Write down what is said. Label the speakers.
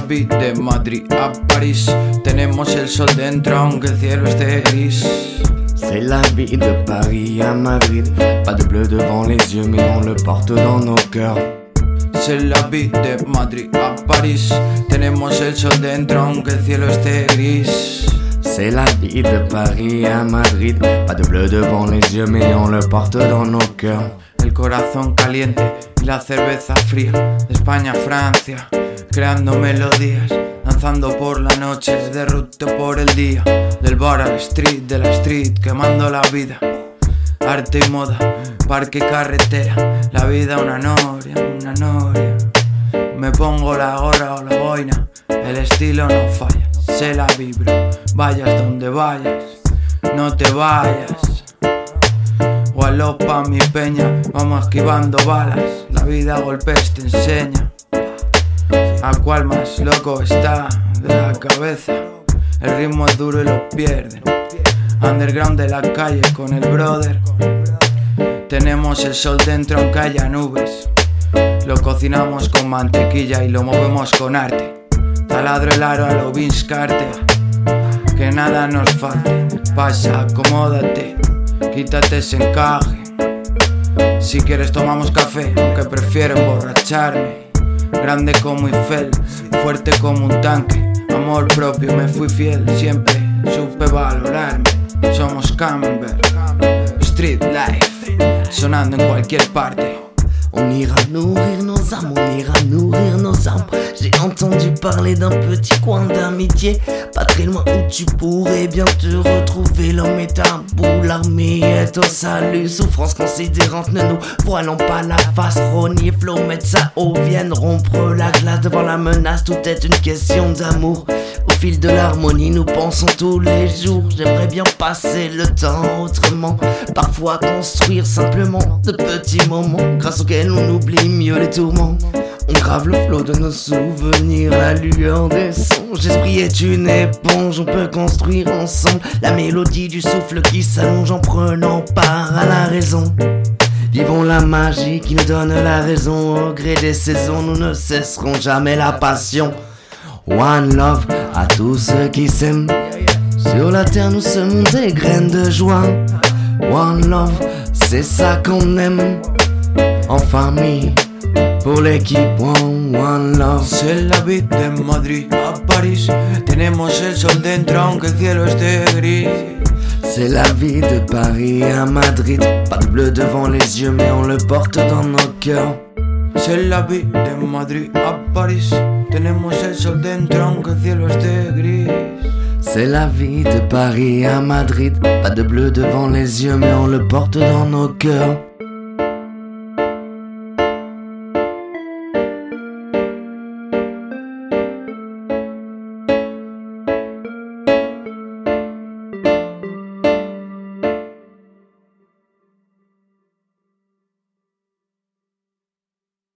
Speaker 1: vida de Madrid a París. Tenemos el sol dentro aunque el cielo esté gris.
Speaker 2: C'est la vie de Paris à Madrid. Pas de bleu devant les yeux, mais on le porte dans nos cœurs.
Speaker 1: C'est la vie de Madrid a París. Tenemos el sol dentro aunque el cielo esté gris.
Speaker 2: C'est la vie de Paris à Madrid. Pas de bleu devant les yeux, mais on le porte dans nos cœurs.
Speaker 1: El corazón caliente y la cerveza fría. España Francia, creando melodías. Danzando por la noche, de por el día. Del bar al street, de la street, quemando la vida. Arte y moda, parque y carretera. La vida una noria, una noria. Me pongo la gorra o la boina. El estilo no falla, se la vibro. Vayas donde vayas, no te vayas. Gualopa mi peña, vamos esquivando balas. La vida a golpes te enseña. A cuál más loco está de la cabeza. El ritmo es duro y lo pierden. Underground de la calle con el brother. Tenemos el sol dentro aunque haya nubes. Lo cocinamos con mantequilla y lo movemos con arte. Taladro el aro a lo Vince Carter. Que nada nos falte. Pasa, acomódate. Quítate ese encaje. Si quieres tomamos café, aunque prefiero emborracharme. Grande como Eiffel, fuerte como un tanque. Amor propio, me fui fiel, siempre supe valorarme. Somos Camber, Street Life, sonando en cualquier parte.
Speaker 2: On ira nourrir nos âmes, on ira nourrir J'ai entendu parler d'un petit coin d'amitié, pas très loin où tu pourrais bien te retrouver. L'homme est à bout, l'armée est au salut. Souffrance considérante, ne nous voilons pas la face. Ronnie, Flo, ça au viennent rompre la glace devant la menace. Tout est une question d'amour. Au fil de l'harmonie, nous pensons tous les jours. J'aimerais bien passer le temps autrement. Parfois construire simplement de petits moments grâce auxquels on oublie mieux les tourments. On grave le flot de nos souvenirs, la lueur des songes. L'esprit est une éponge, on peut construire ensemble la mélodie du souffle qui s'allonge en prenant part à la raison. Vivons la magie qui nous donne la raison au gré des saisons. Nous ne cesserons jamais la passion. One love à tous ceux qui s'aiment. Sur la terre, nous semons des graines de joie. One love, c'est ça qu'on aime. En famille, pour l'équipe, one, one love.
Speaker 1: C'est la vida de Madrid a París. Tenemos el sol dentro aunque el cielo esté gris.
Speaker 2: C'est la vie de Paris à Madrid. Pas de bleu devant les yeux, mais on le porte dans nos cœurs.
Speaker 1: C'est la vida de Madrid a París. Tenemos el sol dentro aunque el cielo esté gris.
Speaker 2: C'est la vie de Paris à Madrid. Pas de bleu devant les yeux, mais on le porte dans nos cœurs.